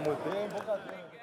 muito tempo, cadê?